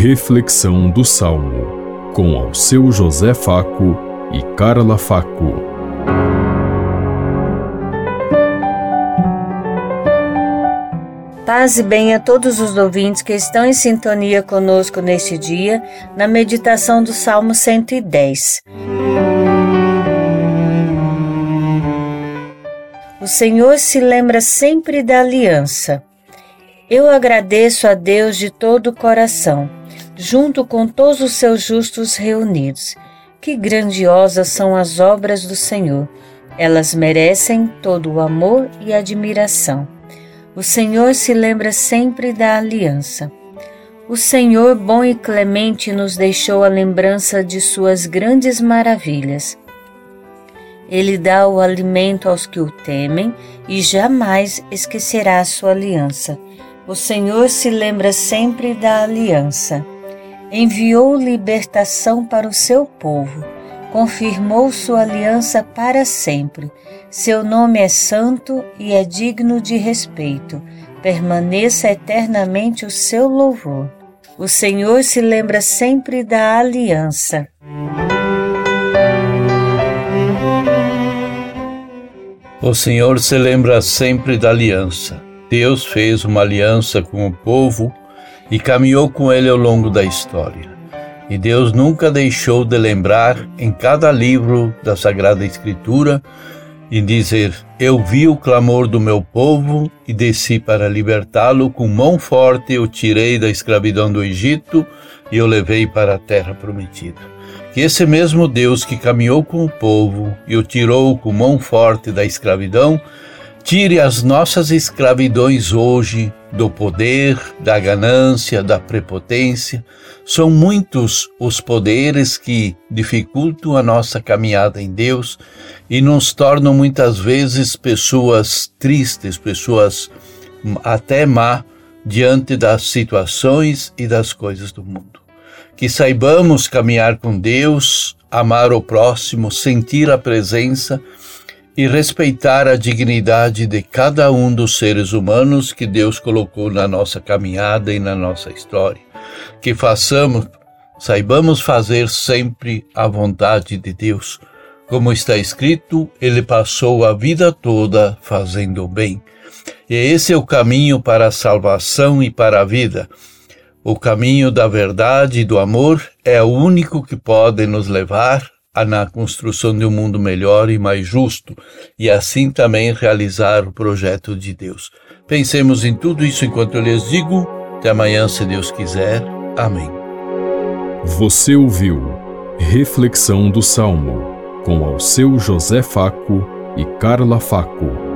Reflexão do Salmo, com ao seu José Faco e Carla Faco. Paz e bem a todos os ouvintes que estão em sintonia conosco neste dia, na meditação do Salmo 110. O Senhor se lembra sempre da aliança. Eu agradeço a Deus de todo o coração, junto com todos os seus justos reunidos. Que grandiosas são as obras do Senhor! Elas merecem todo o amor e admiração. O Senhor se lembra sempre da aliança. O Senhor bom e clemente nos deixou a lembrança de suas grandes maravilhas. Ele dá o alimento aos que o temem e jamais esquecerá a sua aliança. O Senhor se lembra sempre da aliança. Enviou libertação para o seu povo, confirmou sua aliança para sempre. Seu nome é santo e é digno de respeito. Permaneça eternamente o seu louvor. O Senhor se lembra sempre da aliança. O Senhor se lembra sempre da aliança. Deus fez uma aliança com o povo e caminhou com ele ao longo da história. E Deus nunca deixou de lembrar em cada livro da Sagrada Escritura e dizer: Eu vi o clamor do meu povo e desci para libertá-lo, com mão forte o tirei da escravidão do Egito e o levei para a terra prometida. Que esse mesmo Deus que caminhou com o povo e o tirou com mão forte da escravidão, Tire as nossas escravidões hoje do poder, da ganância, da prepotência. São muitos os poderes que dificultam a nossa caminhada em Deus e nos tornam muitas vezes pessoas tristes, pessoas até má diante das situações e das coisas do mundo. Que saibamos caminhar com Deus, amar o próximo, sentir a presença e respeitar a dignidade de cada um dos seres humanos que Deus colocou na nossa caminhada e na nossa história. Que façamos, saibamos fazer sempre a vontade de Deus. Como está escrito, ele passou a vida toda fazendo o bem. E esse é o caminho para a salvação e para a vida. O caminho da verdade e do amor é o único que pode nos levar na construção de um mundo melhor e mais justo, e assim também realizar o projeto de Deus. Pensemos em tudo isso enquanto eu lhes digo. Até amanhã, se Deus quiser. Amém. Você ouviu Reflexão do Salmo, com ao seu José Faco e Carla Faco.